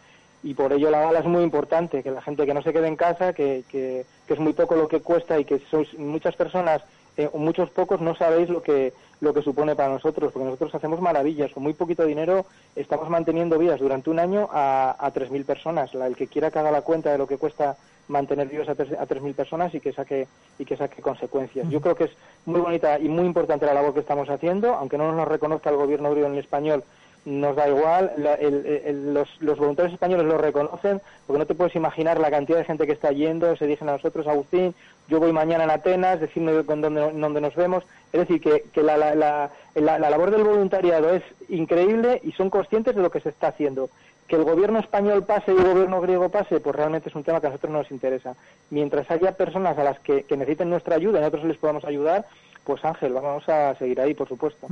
y por ello la gala es muy importante, que la gente que no se quede en casa, que, que, es muy poco lo que cuesta y que sois muchas personas, eh, muchos pocos no sabéis lo que, lo que supone para nosotros, porque nosotros hacemos maravillas, con muy poquito dinero estamos manteniendo vidas durante un año a, a 3.000 personas, la, el que quiera que haga la cuenta de lo que cuesta mantener vivos a, tres- a 3.000 personas y que saque y que saque consecuencias. Yo creo que es muy bonita y muy importante la labor que estamos haciendo, aunque no nos reconozca el gobierno griego en español, nos da igual, la- el- el- los, los voluntarios españoles lo reconocen, porque no te puedes imaginar la cantidad de gente que está yendo, se dicen a nosotros, Agustín, yo voy mañana en Atenas, decirme con dónde, dónde nos vemos, es decir, que, que la, la- la labor del voluntariado es increíble y son conscientes de lo que se está haciendo. Que el gobierno español pase y el gobierno griego pase, pues realmente es un tema que a nosotros no nos interesa. Mientras haya personas a las que, necesiten nuestra ayuda y nosotros les podamos ayudar, pues Ángel, vamos a seguir ahí, por supuesto.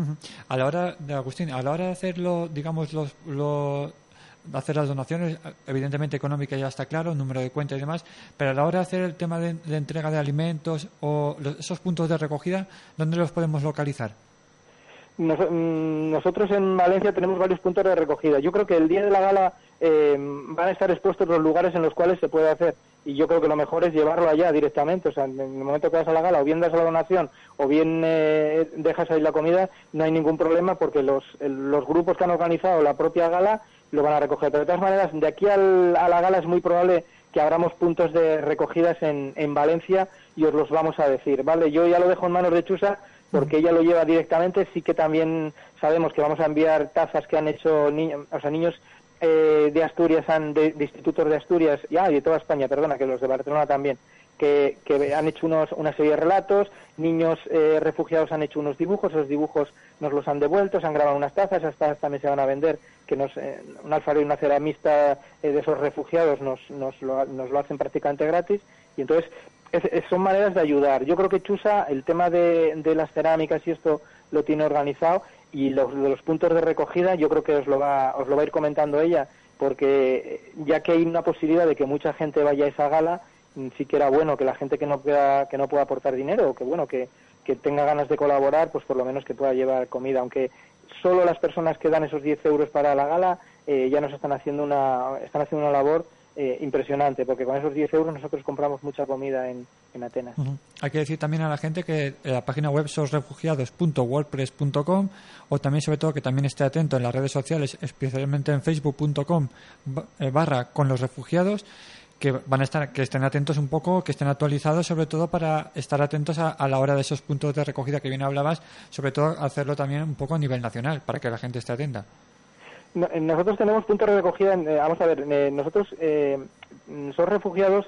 A la hora de Agustín, a la hora de hacerlo, digamos, los, lo- de hacer las donaciones, evidentemente económica ya está claro, número de cuenta y demás, pero a la hora de hacer el tema de, de entrega de alimentos o los- esos puntos de recogida, ¿dónde los podemos localizar? Mm, nosotros en Valencia tenemos varios puntos de recogida. Yo creo que el día de la gala eh, van a estar expuestos los lugares en los cuales se puede hacer. Y yo creo que lo mejor es llevarlo allá directamente. O sea, en el momento que vas a la gala, o bien das la donación, o bien eh, dejas ahí la comida, no hay ningún problema porque los, los grupos que han organizado la propia gala lo van a recoger. Pero de todas maneras, de aquí al- a la gala es muy probable que abramos puntos de recogidas en, en Valencia y os los vamos a decir, ¿vale? Yo ya lo dejo en manos de Chusa porque ella lo lleva directamente. Sí que también sabemos que vamos a enviar tazas que han hecho niños, o sea, niños eh, de Asturias, han, de, de institutos de Asturias, y, ah, de toda España, perdona, que los de Barcelona también, que, que han hecho unos, una serie de relatos, niños eh, refugiados han hecho unos dibujos, esos dibujos nos los han devuelto, se han grabado unas tazas, esas tazas también se van a vender, que nos, eh, un alfarero y una ceramista eh, de esos refugiados nos, nos, lo, nos lo hacen prácticamente gratis, y entonces es- es- son maneras de ayudar. Yo creo que Chusa, el tema de, de las cerámicas y esto lo tiene organizado, y los, los puntos de recogida yo creo que os lo va, os lo va a ir comentando ella, porque eh, ya que hay una posibilidad de que mucha gente vaya a esa gala, mm, sí que era bueno que la gente que no pueda, que no pueda aportar dinero, o que bueno, que, que tenga ganas de colaborar, pues por lo menos que pueda llevar comida, aunque solo las personas que dan esos 10 euros para la gala eh, ya nos están haciendo una, están haciendo una labor eh, impresionante, porque con esos 10 euros nosotros compramos mucha comida en, en Atenas. Hay que decir también a la gente que la página web sosrefugiados.wordpress.com o también sobre todo que también esté atento en las redes sociales, especialmente en facebook.com eh, barra con los refugiados que van a estar que estén atentos un poco, que estén actualizados sobre todo para estar atentos a, a la hora de esos puntos de recogida que bien hablabas, sobre todo hacerlo también un poco a nivel nacional para que la gente esté atenta. Eh, Nosotros tenemos puntos de recogida, en- eh, vamos a ver, eh, nosotros, eh, Sos Refugiados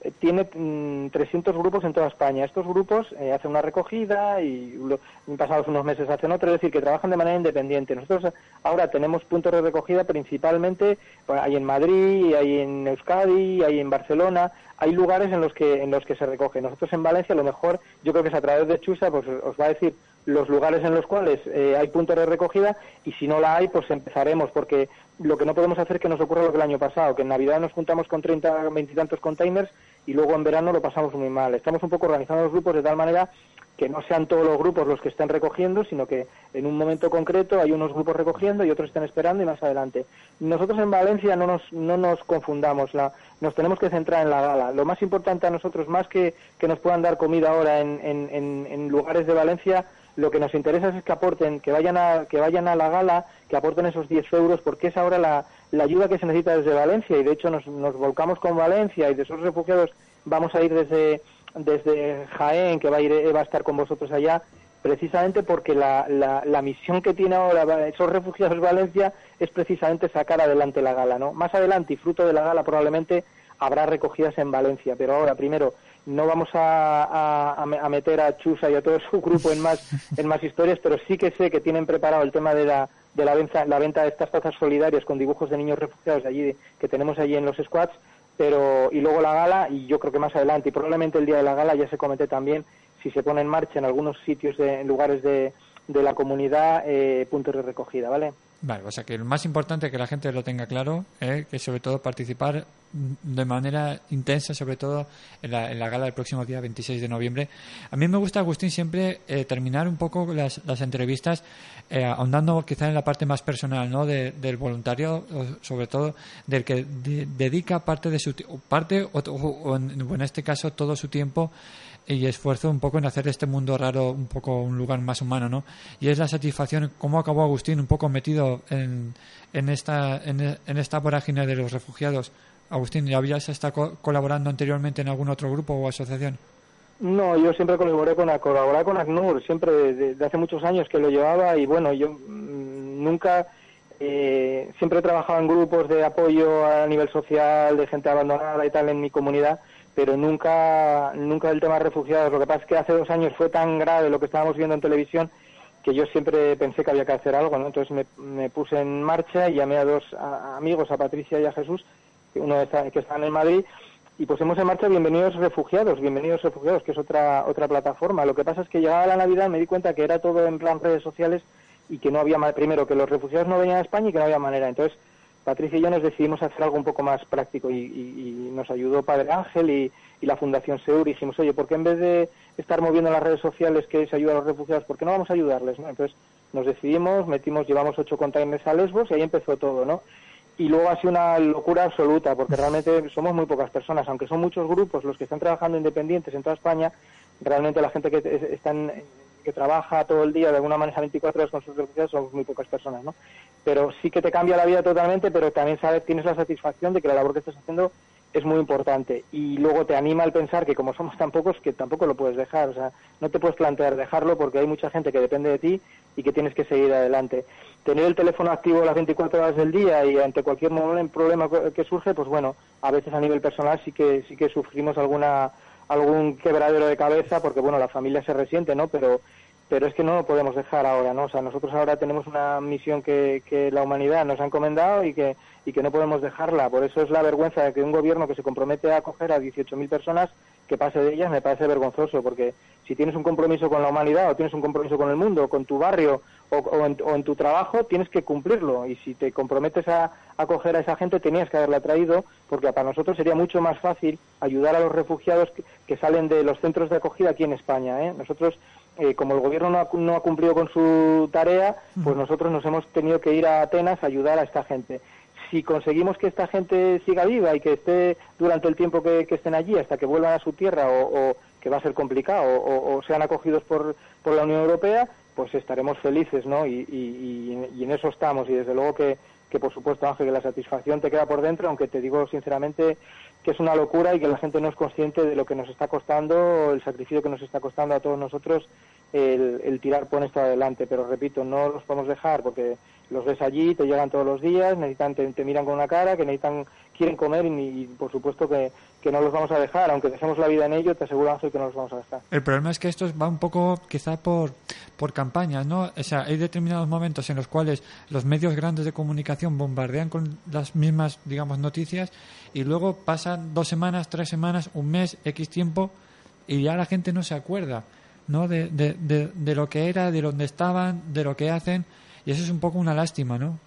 eh, tiene mm, 300 grupos en toda España. Estos grupos hacen una recogida y lo- pasados unos meses hacen otra, es decir, que trabajan de manera independiente. Nosotros ahora tenemos puntos de recogida principalmente, pues, hay en Madrid, hay en Euskadi, hay en Barcelona, hay lugares en los que en los que se recoge. Nosotros en Valencia, a lo mejor, yo creo que es a través de Chusa, pues os va a decir los lugares en los cuales eh, hay puntos de recogida y si no la hay, pues empezaremos, porque lo que no podemos hacer es que nos ocurra lo que el año pasado, que en Navidad nos juntamos con 30, 20 y tantos containers y luego en verano lo pasamos muy mal. Estamos un poco organizando los grupos de tal manera que no sean todos los grupos los que estén recogiendo, sino que en un momento concreto hay unos grupos recogiendo y otros estén esperando y más adelante. Nosotros en Valencia no nos, no nos confundamos, la, nos tenemos que centrar en la gala. Lo más importante a nosotros, más que que nos puedan dar comida ahora en, en, en, en lugares de Valencia, lo que nos interesa es que aporten, que vayan a, que vayan a la gala, que aporten esos 10 euros, porque es ahora la, la ayuda que se necesita desde Valencia y de hecho nos, nos volcamos con Valencia y de esos refugiados vamos a ir desde, desde Jaén, que va a, ir, a estar con vosotros allá, precisamente porque la, la, la misión que tiene ahora esos refugiados Valencia es precisamente sacar adelante la gala, ¿no? Más adelante y fruto de la gala probablemente habrá recogidas en Valencia, pero ahora primero no vamos a, a, a me- a meter a Chusa y a todo su grupo en más en más historias, pero sí que sé que tienen preparado el tema de la de la venta la venta de estas tazas solidarias con dibujos de niños refugiados allí que tenemos allí en los squads, pero y luego la gala y yo creo que más adelante y probablemente el día de la gala ya se comete también si se pone en marcha en algunos sitios de, en lugares de, de la comunidad eh, puntos de recogida, ¿vale? Vale, o sea que lo más importante es que la gente lo tenga claro, ¿eh? que sobre todo participar de manera intensa, sobre todo en la, en la gala del próximo día 26 de noviembre. A mí me gusta, Agustín, siempre eh, terminar un poco las, las entrevistas eh, ahondando quizá en la parte más personal ¿no? de- del voluntario, sobre todo del que de- dedica parte de su parte o- o en, o en este caso todo su tiempo y esfuerzo un poco en hacer este mundo raro un poco un lugar más humano, ¿no? Y es la satisfacción, cómo acabó Agustín un poco metido en, en esta en, esta vorágine de los refugiados Agustín, ¿ya habías estado co- colaborando anteriormente en algún otro grupo o asociación? No, yo siempre colaboré con, colaboré con ACNUR, siempre desde hace muchos años que lo llevaba y bueno, yo mm, nunca, eh, siempre he trabajado en grupos de apoyo a nivel social, de gente abandonada y tal en mi comunidad, pero nunca, nunca el tema de refugiados. Lo que pasa es que hace dos años fue tan grave lo que estábamos viendo en televisión que yo siempre pensé que había que hacer algo, ¿no? Entonces me, me puse en marcha y llamé a dos amigos, a Patricia y a Jesús, que uno que están en Madrid, y pusimos en marcha Bienvenidos Refugiados, Bienvenidos Refugiados, que es otra otra plataforma. Lo que pasa es que llegaba la Navidad me di cuenta que era todo en plan redes sociales y que no había primero que los refugiados no venían a España y que no había manera. Entonces Patricia y yo nos decidimos hacer algo un poco más práctico y, y- y nos ayudó Padre Ángel y, y la Fundación Seur y dijimos, oye, ¿por qué en vez de estar moviendo las redes sociales que es ayudar a los refugiados, por qué no vamos a ayudarles? ¿no? Entonces nos decidimos, metimos, llevamos ocho containers a Lesbos y ahí empezó todo, ¿no? y luego ha sido una locura absoluta porque realmente somos muy pocas personas, aunque son muchos grupos los que están trabajando independientes en toda España, realmente la gente que es- están que trabaja todo el día de alguna manera 24 horas con sus refugiados somos muy pocas personas, ¿no? Pero sí que te cambia la vida totalmente, pero también sabes tienes la satisfacción de que la labor que estás haciendo es muy importante y luego te anima al pensar que como somos tan pocos que tampoco lo puedes dejar, o sea, no te puedes plantear dejarlo porque hay mucha gente que depende de ti y que tienes que seguir adelante. Tener el teléfono activo las 24 horas del día y ante cualquier problema que surge, pues bueno, a veces a nivel personal sí que sí que sufrimos alguna algún quebradero de cabeza porque bueno, la familia se resiente, ¿no? Pero pero es que no lo podemos dejar ahora, ¿no? O sea, nosotros ahora tenemos una misión que, que la humanidad nos ha encomendado y que, y que no podemos dejarla. Por eso es la vergüenza de que un gobierno que se compromete a acoger a 18.000 personas, que pase de ellas, me parece vergonzoso, porque si tienes un compromiso con la humanidad o tienes un compromiso con el mundo, con tu barrio o, o en, o en tu trabajo, tienes que cumplirlo. Y si te comprometes a acoger a esa gente, tenías que haberla traído, porque para nosotros sería mucho más fácil ayudar a los refugiados que, que salen de los centros de acogida aquí en España. ¿eh? Nosotros eh, como el gobierno no ha, no ha cumplido con su tarea, pues nosotros nos hemos tenido que ir a Atenas a ayudar a esta gente. Si conseguimos que esta gente siga viva y que esté durante el tiempo que, estén allí hasta que vuelvan a su tierra o, que va a ser complicado o, sean acogidos por, por la Unión Europea, pues estaremos felices, ¿no? Y- y en eso estamos y desde luego que, que por supuesto Ángel que la satisfacción te queda por dentro, aunque te digo sinceramente que es una locura y que la gente no es consciente de lo que nos está costando, el sacrificio que nos está costando a todos nosotros el, el tirar por esto adelante. Pero repito, no los podemos dejar porque los ves allí, te llegan todos los días, necesitan, te, te miran con una cara, que necesitan, quieren comer y, por supuesto que, que no los vamos a dejar, aunque dejemos la vida en ello, te aseguro Ángel que no los vamos a dejar. El problema es que esto va un poco quizá por, por campañas, ¿no? O sea, hay determinados momentos en los cuales los medios grandes de comunicación bombardean con las mismas, digamos, noticias y luego pasan dos semanas, tres semanas, un mes, X tiempo y ya la gente no se acuerda, ¿no? De, de, de, de lo que era, de dónde estaban, de lo que hacen y eso es un poco una lástima, ¿no?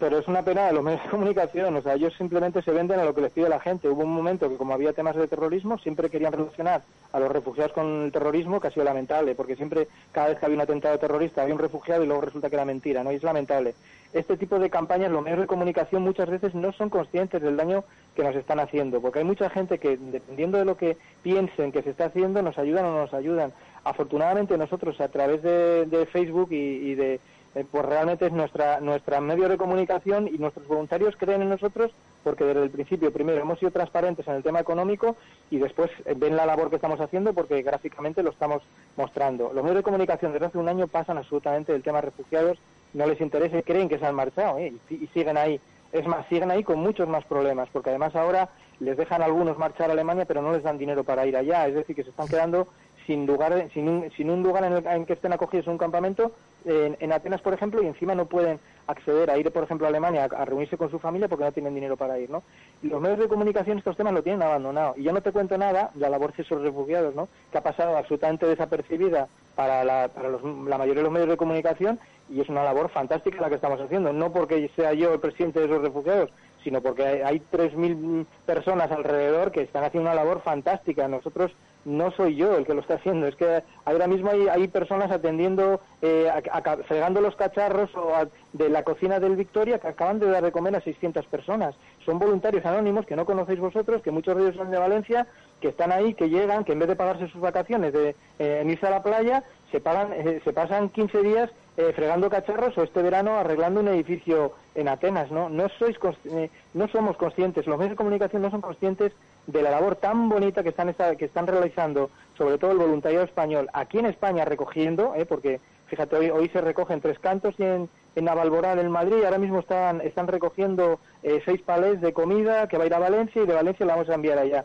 Pero es una pena de los medios de comunicación, o sea, ellos simplemente se venden a lo que les pide la gente. Hubo un momento que como había temas de terrorismo, siempre querían relacionar a los refugiados con el terrorismo, que ha sido lamentable, porque siempre, cada vez que había un atentado terrorista, había un refugiado y luego resulta que era mentira, ¿no? Y es lamentable. Este tipo de campañas, los medios de comunicación muchas veces no son conscientes del daño que nos están haciendo, porque hay mucha gente que, dependiendo de lo que piensen que se está haciendo, nos ayudan o no nos ayudan. Afortunadamente nosotros, a través de, de Facebook y, y de eh, pues realmente es nuestra nuestra medio de comunicación y nuestros voluntarios creen en nosotros porque desde el principio primero hemos sido transparentes en el tema económico y después eh, ven la labor que estamos haciendo porque gráficamente lo estamos mostrando. Los medios de comunicación desde hace un año pasan absolutamente del tema refugiados, no les interesa creen que se han marchado ¿eh? y, y siguen ahí. Es más, siguen ahí con muchos más problemas porque además ahora les dejan a algunos marchar a Alemania pero no les dan dinero para ir allá, es decir, que se están quedando sin lugar sin un, sin un lugar en, el, que estén acogidos en un campamento en, en, Atenas por ejemplo y encima no pueden acceder a ir por ejemplo a Alemania a, reunirse con su familia porque no tienen dinero para ir no los medios de comunicación estos temas lo tienen abandonado. Y yo no te cuento nada la labor de esos refugiados no que ha pasado absolutamente desapercibida para la, para los, la mayoría de los medios de comunicación y es una labor fantástica la que estamos haciendo. No porque sea yo el presidente de esos refugiados sino porque hay, hay 3.000 personas alrededor que están haciendo una labor fantástica nosotros no soy yo el que lo está haciendo, es que ahora mismo hay, hay personas atendiendo, eh, a, fregando los cacharros o de la cocina del Victoria que acaban de dar de comer a 600 personas. Son voluntarios anónimos que no conocéis vosotros, que muchos de ellos son de Valencia, que están ahí, que llegan, que en vez de pagarse sus vacaciones de, eh, en irse a la playa, se, pagan, eh, se pasan 15 días eh, fregando cacharros o este verano arreglando un edificio en Atenas, ¿no? No, sois eh, no somos conscientes, los medios de comunicación no son conscientes de la labor tan bonita que están, que están realizando, sobre todo el voluntariado español, aquí en España recogiendo, ¿eh? porque fíjate, hoy, hoy se recogen tres cantos y en, en Navalmoral, en Madrid, ahora mismo están, están recogiendo eh, seis palés de comida que va a ir a Valencia y de Valencia la vamos a enviar allá.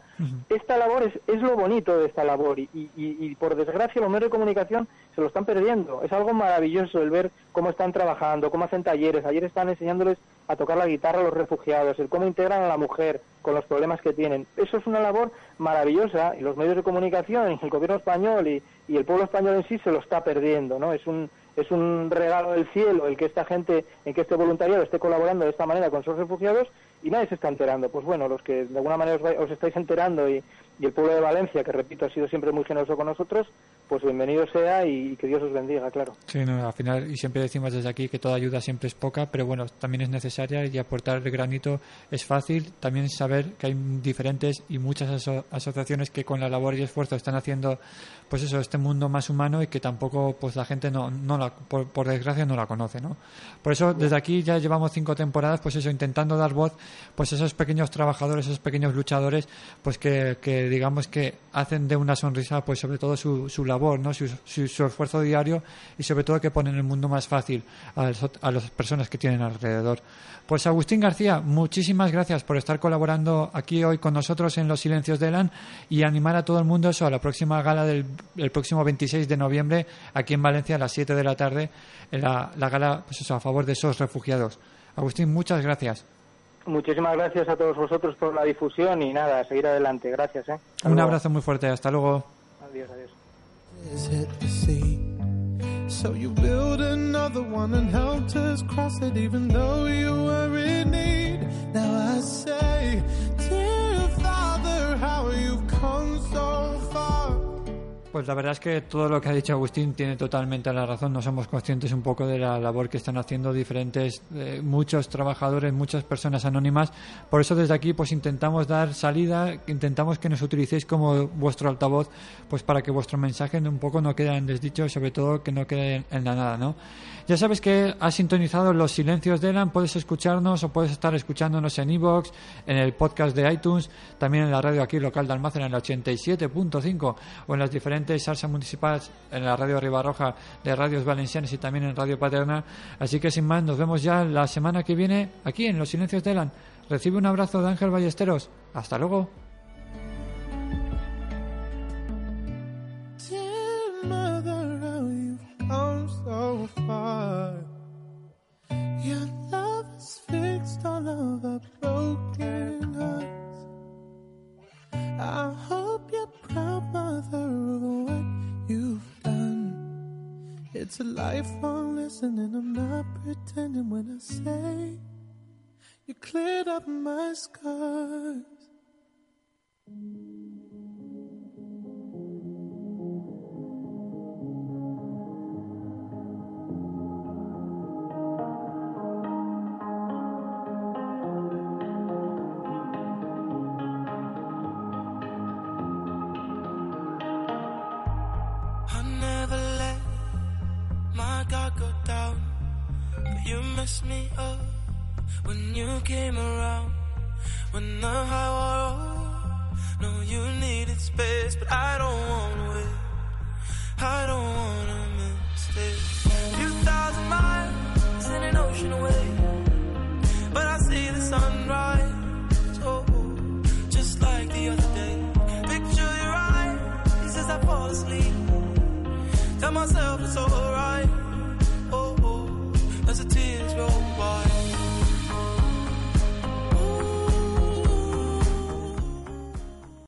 Esta labor es, es lo bonito de esta labor y, y- y, por desgracia los medios de comunicación se lo están perdiendo. Es algo maravilloso el ver cómo están trabajando, cómo hacen talleres. Ayer están enseñándoles a tocar la guitarra a los refugiados, el cómo integran a la mujer con los problemas que tienen. Eso es una labor maravillosa y los medios de comunicación el gobierno español y, y el pueblo español en sí se lo está perdiendo, ¿no? Es un es un regalo del cielo el que esta gente, en que este voluntariado esté colaborando de esta manera con sus refugiados y nadie se está enterando. Pues bueno, los que de alguna manera os, os estáis enterando y, y el pueblo de Valencia, que repito ha sido siempre muy generoso con nosotros, pues bienvenido sea y, que Dios os bendiga, claro. Sí, no, al final, y siempre decimos desde aquí que toda ayuda siempre es poca, pero bueno, también es necesaria y aportar el granito es fácil. También saber que hay diferentes y muchas aso- asociaciones que con la labor y esfuerzo están haciendo, pues eso, este mundo más humano y que tampoco, pues la gente no, no la, por, desgracia no la conoce, ¿no? Por eso, desde aquí ya llevamos cinco temporadas, pues eso, intentando dar voz, pues a esos pequeños trabajadores, esos pequeños luchadores, pues que digamos que hacen de una sonrisa, pues sobre todo su, su labor, ¿no? Su, su, su esfuerzo diario y sobre todo que ponen el mundo más fácil a, ot- a las personas que tienen alrededor. Pues Agustín García, muchísimas gracias por estar colaborando aquí hoy con nosotros en Los Silencios de Elan y animar a todo el mundo eso, a la próxima gala del el próximo 26 de noviembre aquí en Valencia a las 7 de la tarde, en la, la gala pues a favor de esos refugiados. Agustín, muchas gracias. Muchísimas gracias a todos vosotros por la difusión y nada, a seguir adelante. Gracias, ¿eh? Hasta Un luego. abrazo muy fuerte, hasta luego. Adiós, adiós. is hit the sea. So you build another one and helped us cross it even though you were in need. Now I say, dear Father, how you've come so far. Pues la verdad es que todo lo que ha dicho Agustín tiene totalmente la razón. No somos conscientes un poco de la labor que están haciendo diferentes, eh, muchos trabajadores, muchas personas anónimas. Por eso desde aquí pues intentamos dar salida, intentamos que nos utilicéis como vuestro altavoz, pues para que vuestro mensaje un poco no quede en desdicho sobre todo que no quede en la nada, ¿no? Ya sabes que has sintonizado Los Silencios de Elan, puedes escucharnos o puedes estar escuchándonos en iVoox, en el podcast de iTunes, también en la radio aquí local de Almacén en el 87.5 o en las diferentes salsas municipales en la radio Ribarroja de Radios Valencianas y también en Radio Paterna. Así que sin más, nos vemos ya la semana que viene aquí en Los Silencios de Elan. Recibe un abrazo de Ángel Ballesteros. Hasta luego. Far. Your love has fixed all of our broken hearts. I hope you're proud, mother, of what you've done. It's a lifelong lesson, and I'm not pretending when I say you cleared up my scars. When the high